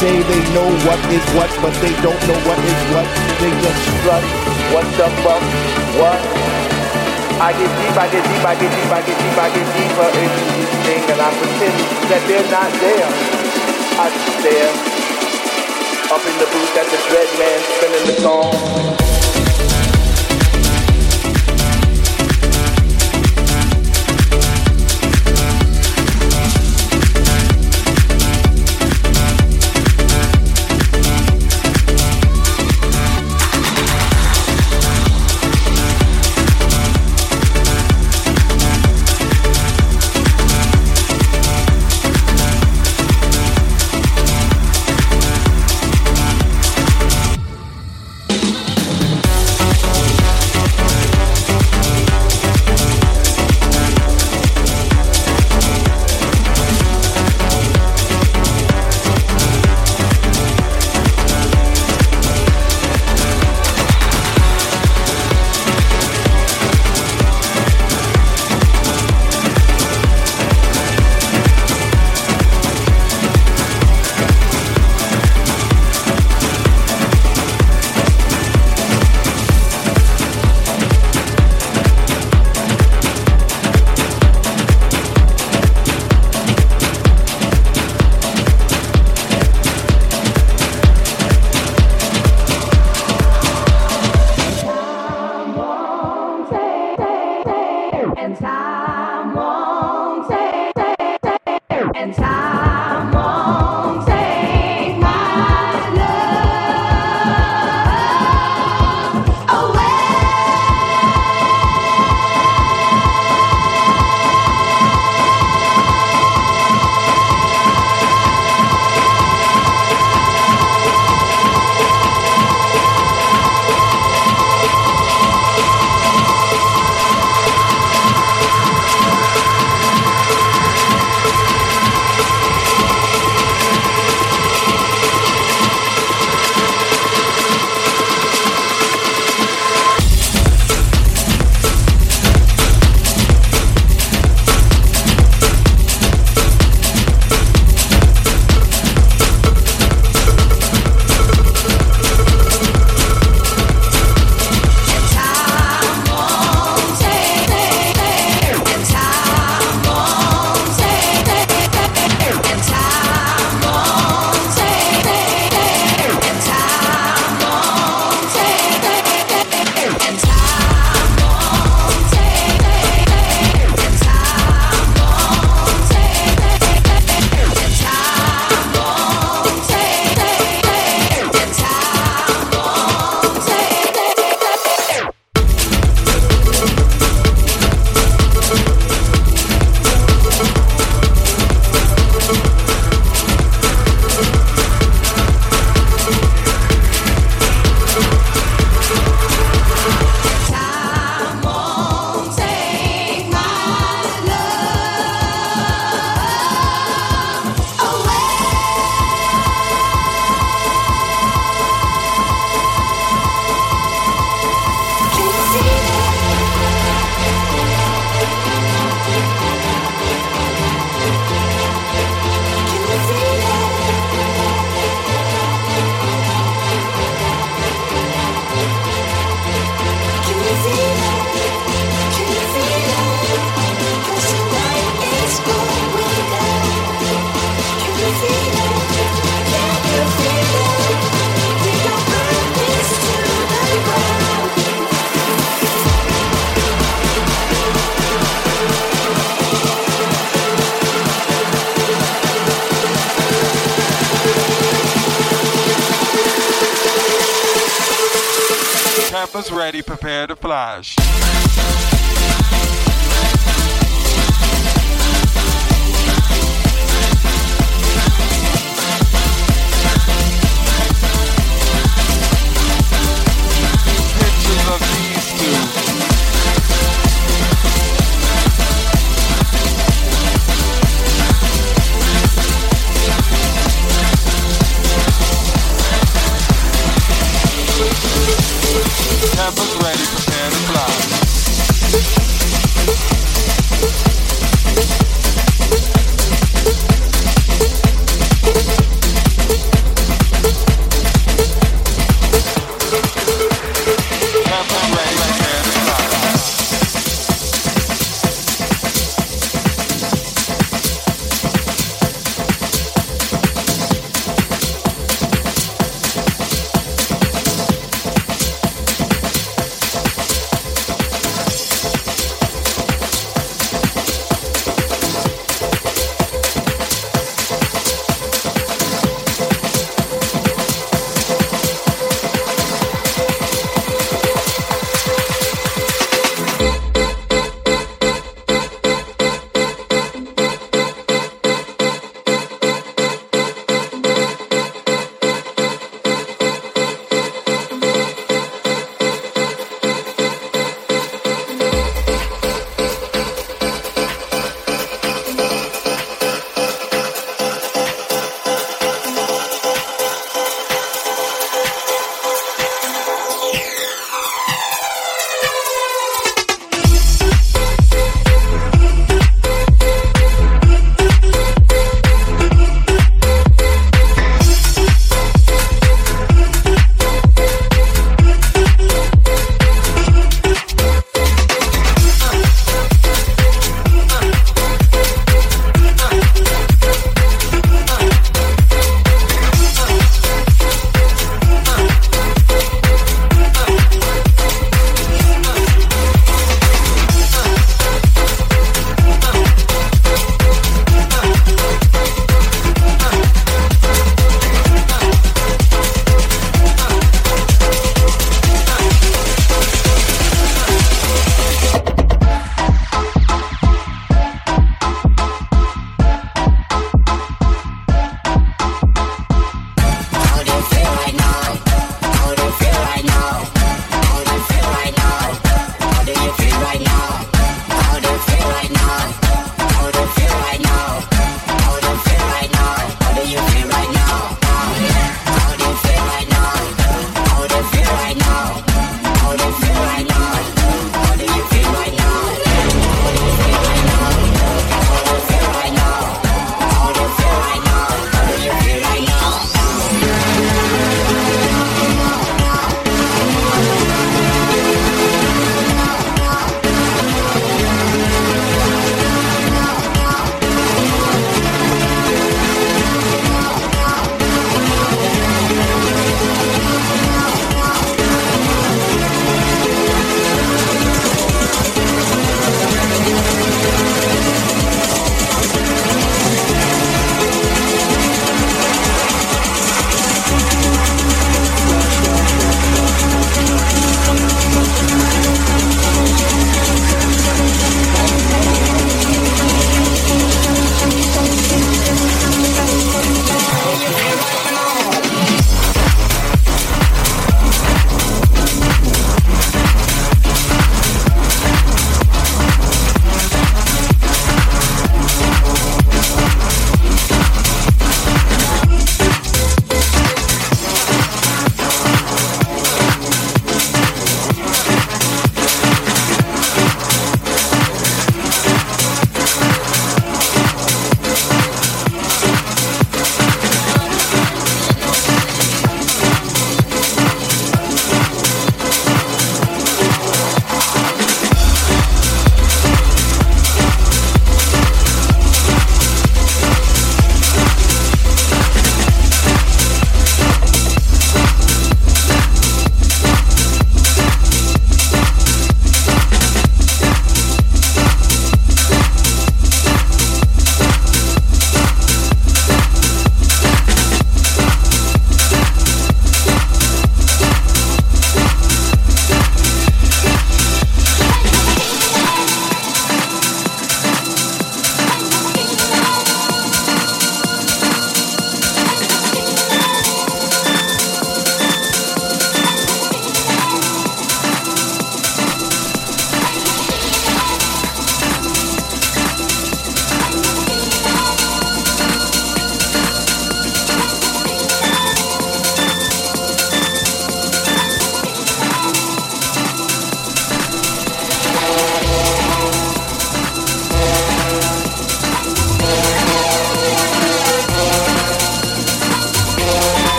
say they know what is what, but they don't know what is what. They just strut. What the fuck? What? I get deep, I get deep, I get deep, I get deep, I get deeper into this thing, and I pretend that they're not there. I just stare up in the booth at the dread man spinning the song.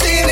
Work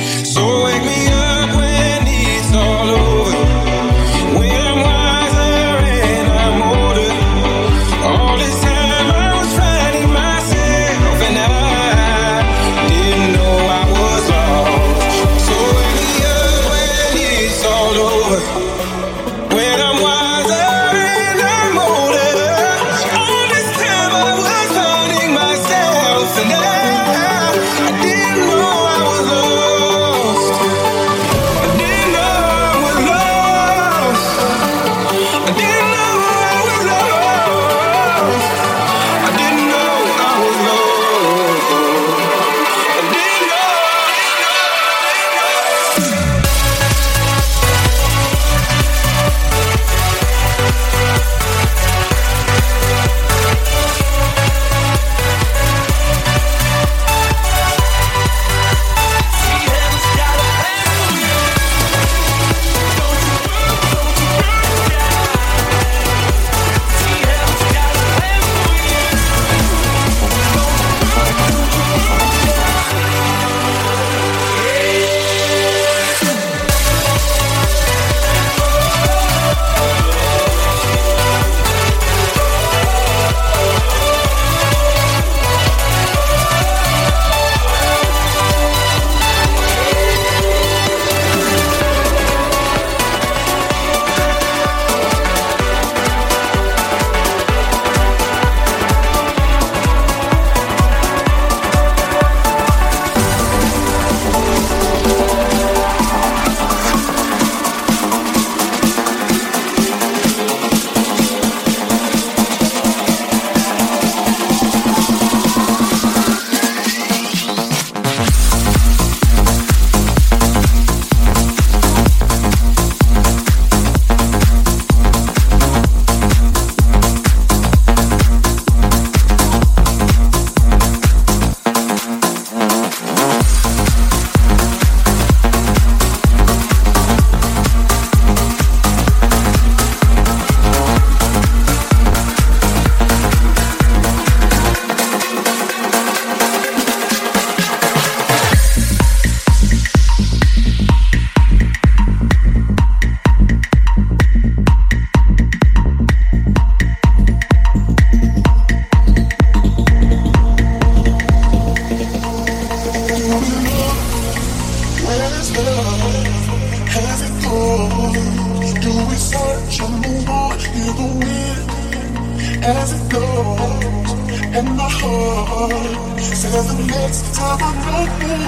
So wake me up.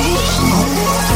Oh.